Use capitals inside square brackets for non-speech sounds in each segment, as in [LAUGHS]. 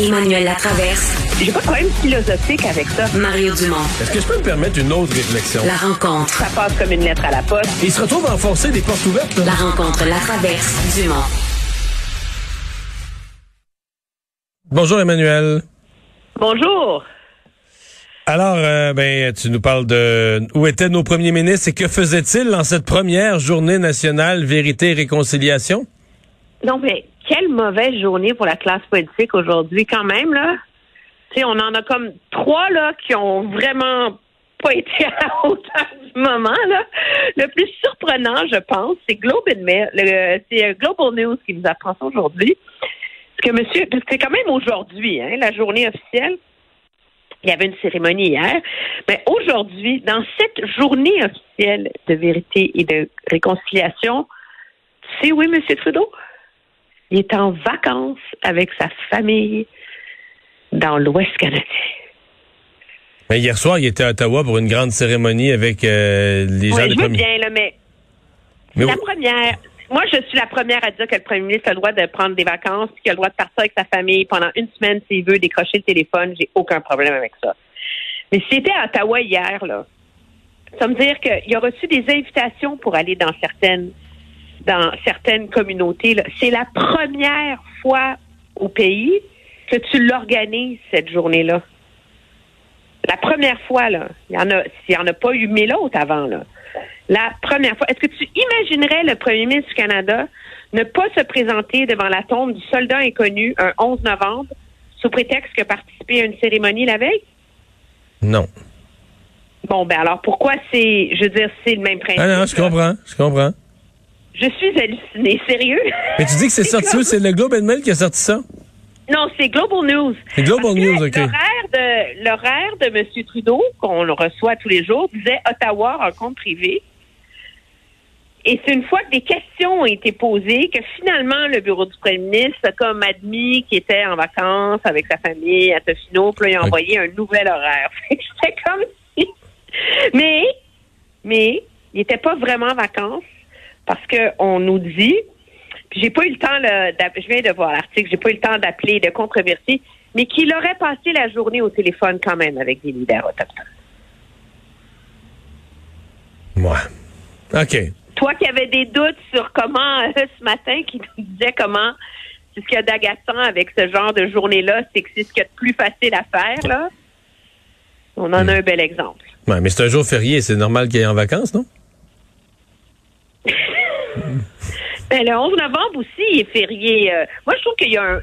Emmanuel Latraverse. J'ai pas de problème philosophique avec ça. Mario Dumont. Est-ce que je peux me permettre une autre réflexion? La rencontre. Ça passe comme une lettre à la poste. il se retrouve à enfoncer des portes ouvertes. là. La rencontre, la traverse, Dumont. Bonjour Emmanuel. Bonjour. Alors, euh, ben, tu nous parles de où étaient nos premiers ministres et que faisaient-ils en cette première journée nationale Vérité et Réconciliation? Non, mais quelle mauvaise journée pour la classe politique aujourd'hui, quand même, là. Sais, on en a comme trois, là, qui ont vraiment pas été à la hauteur du moment, là. Le plus surprenant, je pense, c'est Globe and c'est euh, Global News qui nous apprend ça aujourd'hui. Parce que monsieur, parce que c'est quand même aujourd'hui, hein, la journée officielle. Il y avait une cérémonie hier. Mais aujourd'hui, dans cette journée officielle de vérité et de réconciliation, tu sais où est M. Trudeau? Il est en vacances avec sa famille dans l'Ouest canadien. Ben, hier soir, il était à Ottawa pour une grande cérémonie avec euh, les gens Ouais, premier- bien, là, mais Mais la première. Moi, je suis la première à dire que le premier ministre a le droit de prendre des vacances, puis qu'il a le droit de partir avec sa famille pendant une semaine s'il veut décrocher le téléphone. J'ai aucun problème avec ça. Mais s'il était à Ottawa hier, là, ça veut dire qu'il a reçu des invitations pour aller dans certaines dans certaines communautés. C'est la première fois au pays que tu l'organises cette journée-là. La première fois, là. Il y en a, s'il n'y en a pas eu mille autres avant, là. La première fois. Est-ce que tu imaginerais le premier ministre du Canada ne pas se présenter devant la tombe du soldat inconnu un 11 novembre sous prétexte qu'il a participé à une cérémonie la veille? Non. Bon, ben alors pourquoi c'est, je veux dire, c'est le même principe? Ah non, je comprends, je comprends. Je suis hallucinée, sérieux? Mais tu dis que c'est [LAUGHS] sorti où? C'est le Globe and Mail qui a sorti ça? Non, c'est Global News. C'est Global Parce News, OK. L'horaire de, de M. Trudeau, qu'on reçoit tous les jours, disait Ottawa rencontre privée. Et c'est une fois que des questions ont été posées que finalement le bureau du premier ministre a comme admis qu'il était en vacances avec sa famille à Tofino, puis là, il a envoyé un nouvel horaire. [LAUGHS] Fait que C'était comme si... Mais, mais, il n'était pas vraiment en vacances parce qu'on nous dit, puis j'ai pas eu le temps, là, je viens de voir l'article, j'ai pas eu le temps d'appeler, de controverser, mais qu'il aurait passé la journée au téléphone quand même avec des leaders autochtones. Ouais. OK. Toi qui avais des doutes sur comment, euh, ce matin, qui nous disait comment, c'est ce qu'il y a d'agaçant avec ce genre de journée-là, c'est que c'est ce qu'il y a de plus facile à faire, là. On en a un bel exemple. Ouais, mais c'est un jour férié, c'est normal qu'il ait en vacances, non? Ben, le 11 novembre aussi, il est férié. Euh, moi, je trouve qu'il y a un,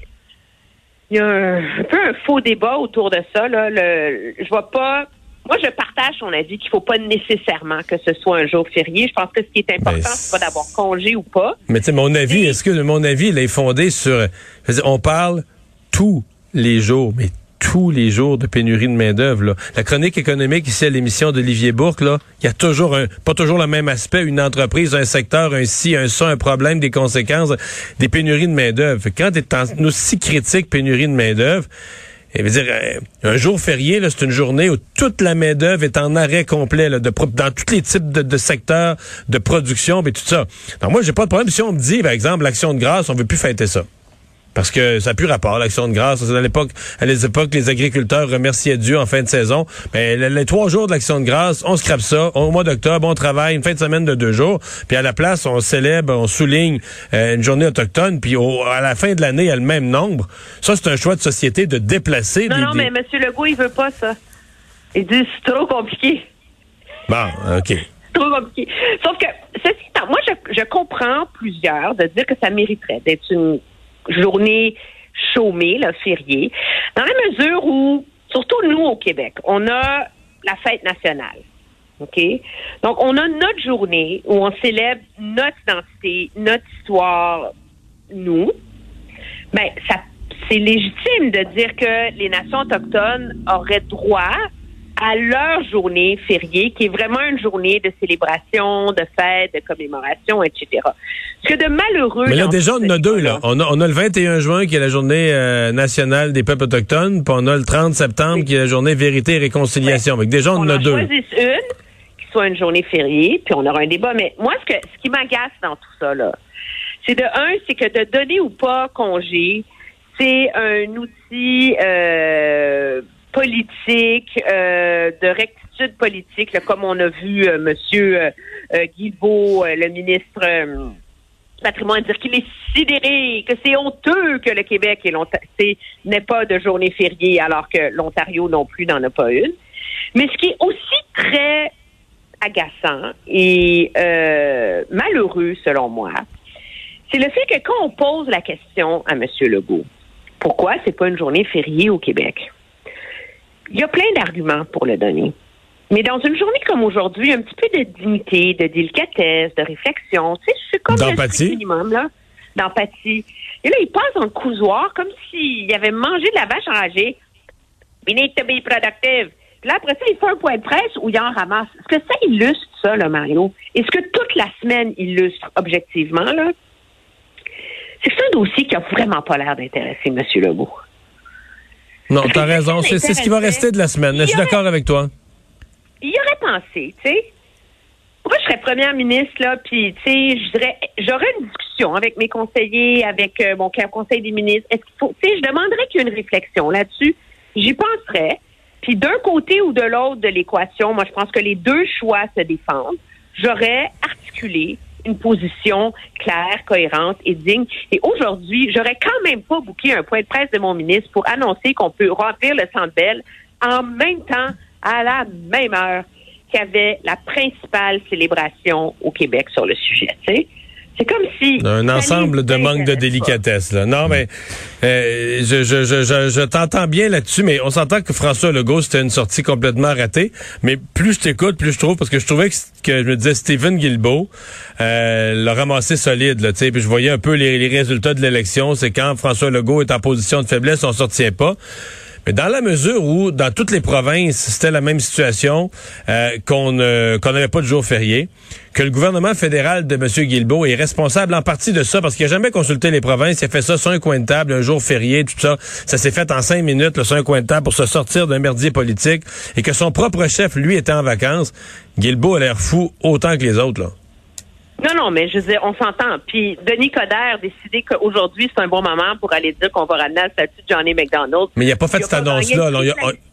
il y a un, un peu un faux débat autour de ça. Là. Le, je vois pas. Moi, je partage son avis qu'il faut pas nécessairement que ce soit un jour férié. Je pense que ce qui est important, Ben, c'est pas d'avoir congé ou pas. Mais tu sais, mon avis, est-ce que mon avis, il est fondé sur... dire, on parle tous les jours, mais tous les jours de pénurie de main-d'œuvre. La chronique économique ici à l'émission d'Olivier Bourque, là, il y a toujours un, pas toujours le même aspect, une entreprise, un secteur, un ci, un ça, un problème, des conséquences, des pénuries de main-d'œuvre. Quand tu es en aussi critique pénurie de main-d'œuvre, et veut dire, euh, un jour férié, c'est une journée où toute la main-d'œuvre est en arrêt complet, de, dans tous les types de, de secteurs de production, et tout ça. Donc moi, j'ai pas de problème. Si on me dit, par exemple, l'action de grâce, on veut plus fêter ça. Parce que ça n'a plus rapport, l'action de grâce. À l'époque, à les époques, les agriculteurs remerciaient Dieu en fin de saison. Mais les, trois jours de l'action de grâce, on scrape ça. Au mois d'octobre, on travaille une fin de semaine de deux jours. Puis à la place, on célèbre, on souligne euh, une journée autochtone. Puis au- à la fin de l'année, il y a le même nombre. Ça, c'est un choix de société de déplacer Non, non, mais M. Legault, il veut pas ça. Il dit c'est trop compliqué. Bon, OK. C'est trop compliqué. Sauf que, ceci étant, moi, je, je comprends plusieurs de dire que ça mériterait d'être une journée chômée, là, fériée, dans la mesure où, surtout nous au Québec, on a la fête nationale. OK? Donc, on a notre journée où on célèbre notre identité, notre histoire, nous. Ben, ça, c'est légitime de dire que les nations autochtones auraient droit à leur journée fériée, qui est vraiment une journée de célébration, de fête, de commémoration, etc. Ce que de malheureux... Mais là, déjà, on en a deux, là. On a, on a le 21 juin, qui est la journée euh, nationale des peuples autochtones, puis on a le 30 septembre, qui est la journée vérité et réconciliation. Fait que déjà, on, on en a en deux. choisisse une qui soit une journée fériée, puis on aura un débat. Mais moi, ce, que, ce qui m'agace dans tout ça, là, c'est de un, c'est que de donner ou pas congé, c'est un outil euh, politique, euh, de rectitude politique, comme on a vu euh, Monsieur euh, euh, euh, le ministre euh, patrimoine, dire qu'il est sidéré, que c'est honteux que le Québec et n'ait pas de journée fériée, alors que l'Ontario non plus n'en a pas une. Mais ce qui est aussi très agaçant et malheureux, selon moi, c'est le fait que quand on pose la question à M. Legault, pourquoi c'est pas une journée fériée au Québec? Il y a plein d'arguments pour le donner. Mais dans une journée comme aujourd'hui, un petit peu de dignité, de délicatesse, de réflexion, tu sais, c'est comme le minimum, là, d'empathie. Et là, il passe dans le couloir comme s'il avait mangé de la vache enragée. We need to be productive. Puis là, après ça, il fait un point de presse où il en ramasse. Est-ce que ça illustre ça, là, Mario? Est-ce que toute la semaine illustre objectivement, là? C'est que c'est un dossier qui a vraiment pas l'air d'intéresser M. Legault. Non, t'as raison. C'est c'est ce qui va rester de la semaine. Je suis d'accord avec toi. il y aurait pensé, tu sais. Moi, je serais première ministre, là, puis, tu sais, je dirais, j'aurais une discussion avec mes conseillers, avec euh, mon conseil des ministres. Est-ce qu'il faut, tu sais, je demanderais qu'il y ait une réflexion là-dessus. J'y penserais. Puis, d'un côté ou de l'autre de l'équation, moi, je pense que les deux choix se défendent. J'aurais articulé une position claire, cohérente et digne. Et aujourd'hui, j'aurais quand même pas bouclé un point de presse de mon ministre pour annoncer qu'on peut remplir le Centre Bell en même temps, à la même heure qu'il y avait la principale célébration au Québec sur le sujet. tu sais. C'est comme si... Un ensemble de manque de délicatesse. Là. Non, mais euh, je, je, je, je, je t'entends bien là-dessus, mais on s'entend que François Legault, c'était une sortie complètement ratée. Mais plus je t'écoute, plus je trouve, parce que je trouvais que, que je me disais Stephen Guilbeault euh, l'a ramassé solide. Là, puis je voyais un peu les, les résultats de l'élection. C'est quand François Legault est en position de faiblesse, on sortient pas. Mais dans la mesure où, dans toutes les provinces, c'était la même situation, euh, qu'on euh, n'avait pas de jour férié, que le gouvernement fédéral de M. Guilbeault est responsable en partie de ça, parce qu'il n'a jamais consulté les provinces, il a fait ça sur un coin de table, un jour férié, tout ça. Ça s'est fait en cinq minutes, là, sur un coin de table, pour se sortir d'un merdier politique, et que son propre chef, lui, était en vacances. Guilbeault a l'air fou autant que les autres, là. Non, non, mais je veux dire, on s'entend. Puis Denis Coderre a décidé qu'aujourd'hui, c'est un bon moment pour aller dire qu'on va ramener le statut de Johnny McDonald. Mais il n'a pas fait cette annonce-là.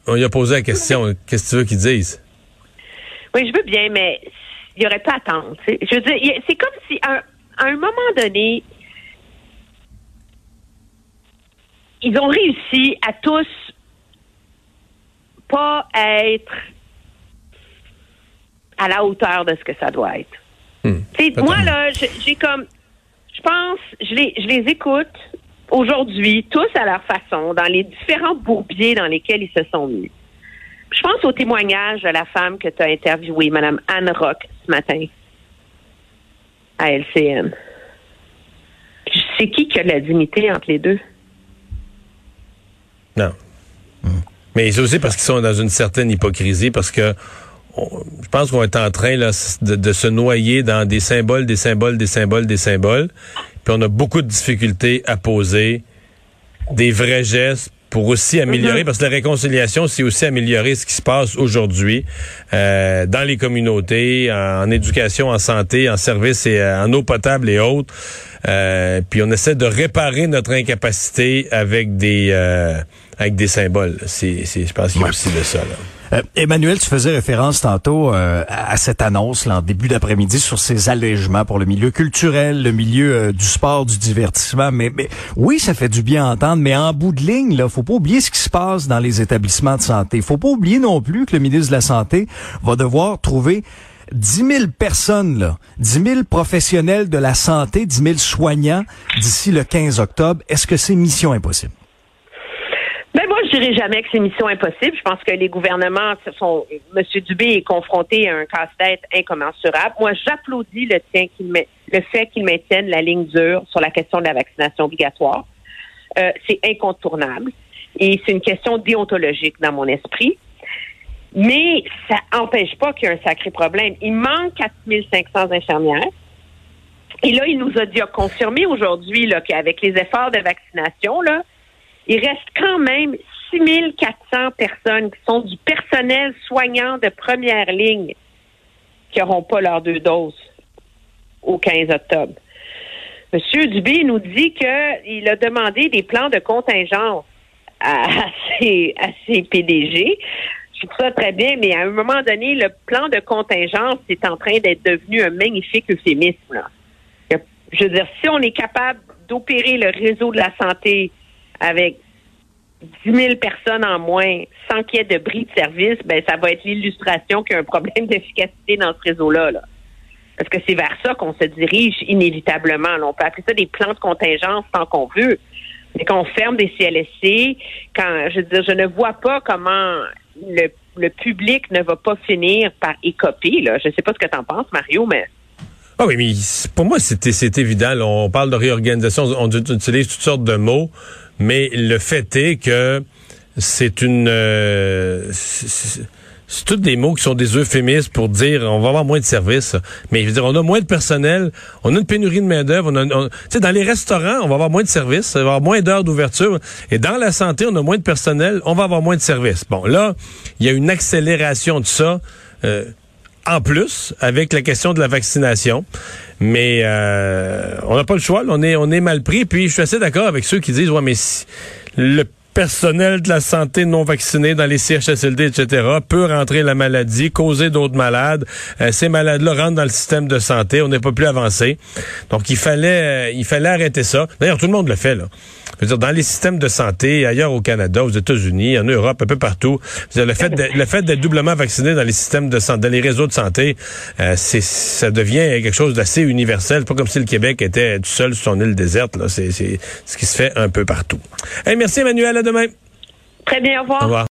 On, lui a- posé la question, qu'est-ce que tu veux qu'il dise? Oui, je veux bien, mais il aurait pas à attendre. Je veux dire, c'est comme si à un, à un moment donné, ils ont réussi à tous pas être à la hauteur de ce que ça doit être. Hmm. Moi, là, je- j'ai comme. Je pense, je les, je les écoute aujourd'hui, tous à leur façon, dans les différents bourbiers dans lesquels ils se sont mis. Je pense au témoignage de la femme que tu as interviewée, Mme Anne Rock, ce matin, à LCN. C'est qui qui a de la dignité entre les deux? Non. Mais c'est aussi parce qu'ils sont dans une certaine hypocrisie, parce que on- je pense qu'on est en train là, de, de se noyer dans des symboles, des symboles, des symboles, des symboles. Puis on a beaucoup de difficultés à poser des vrais gestes pour aussi améliorer, parce que la réconciliation, c'est aussi améliorer ce qui se passe aujourd'hui euh, dans les communautés, en, en éducation, en santé, en services et euh, en eau potable et autres. Euh, puis on essaie de réparer notre incapacité avec des euh, avec des symboles. C'est, c'est, je pense qu'il y a Ouais. aussi de ça. Là. Euh, Emmanuel, tu faisais référence tantôt euh, à cette annonce là, en début d'après-midi sur ces allègements pour le milieu culturel, le milieu euh, du sport, du divertissement. Mais, mais oui, ça fait du bien à entendre, mais en bout de ligne, là, faut pas oublier ce qui se passe dans les établissements de santé. Faut pas oublier non plus que le ministre de la Santé va devoir trouver 10 000 personnes, là, 10 000 professionnels de la santé, 10 000 soignants d'ici le 15 octobre. Est-ce que c'est mission impossible? Ben moi, je dirais jamais que c'est mission impossible. Je pense que les gouvernements se sont. M. Dubé est confronté à un casse-tête incommensurable. Moi, j'applaudis le fait qu'il maintienne la ligne dure sur la question de la vaccination obligatoire. Euh, c'est incontournable et c'est une question déontologique dans mon esprit. Mais ça n'empêche pas qu'il y a un sacré problème. Il manque 4500 infirmières. Et là, il nous a dit, a confirmé aujourd'hui qu'avec les efforts de vaccination, là, il reste quand même 6400 personnes qui sont du personnel soignant de première ligne qui n'auront pas leurs deux doses au 15 octobre. Monsieur Dubé nous dit qu'il a demandé des plans de contingence à, ses, à ses PDG. Je trouve ça très bien, mais à un moment donné, le plan de contingence est en train d'être devenu un magnifique euphémisme. Je veux dire, si on est capable d'opérer le réseau de la santé avec 10 000 personnes en moins sans qu'il y ait de bris de service, ben ça va être l'illustration qu'il y a un problème [LAUGHS] d'efficacité dans ce réseau-là. Là. Parce que c'est vers ça qu'on se dirige inévitablement. on peut appeler ça des plans de contingence tant qu'on veut. Mais qu'on ferme des CLSC, quand je je ne vois pas comment le, le public ne va pas finir par écoper. Là. Je ne sais pas ce que tu en penses, Mario, mais ah oui, mais pour moi, c'est évident. on parle de réorganisation, on utilise toutes sortes de mots, mais le fait est que c'est une... Euh, c'est tous des mots qui sont des euphémismes pour dire on va avoir moins de services. Mais je veux dire, on a moins de personnel, on a une pénurie de main-d'œuvre, on, sais, dans les restaurants, on va avoir moins de services, on va avoir moins d'heures d'ouverture. Et dans la santé, on a moins de personnel, on va avoir moins de services. Bon, là, il y a une accélération de ça. Euh, en plus avec la question de la vaccination. Mais euh, on n'a pas le choix. on est on est mal pris. Puis je suis assez d'accord avec ceux qui disent ouais mais si le personnel de la santé non vacciné dans les CHSLD, etc., peut rentrer la maladie, causer d'autres malades. Euh, ces malades-là rentrent dans le système de santé. On n'est pas plus avancé. Donc, il fallait, il fallait arrêter ça. D'ailleurs, tout le monde le fait, là. Je veux dire, dans les systèmes de santé, ailleurs au Canada, aux États-Unis, en Europe, un peu partout, le fait d'être doublement vacciné dans les systèmes de santé, dans les réseaux de santé, euh, ça devient quelque chose d'assez universel. pas comme si le Québec était tout seul sur son île déserte. C'est, ce qui se fait un peu partout. Hey, merci Emmanuel. Demain. Très bien. Au revoir. Au revoir.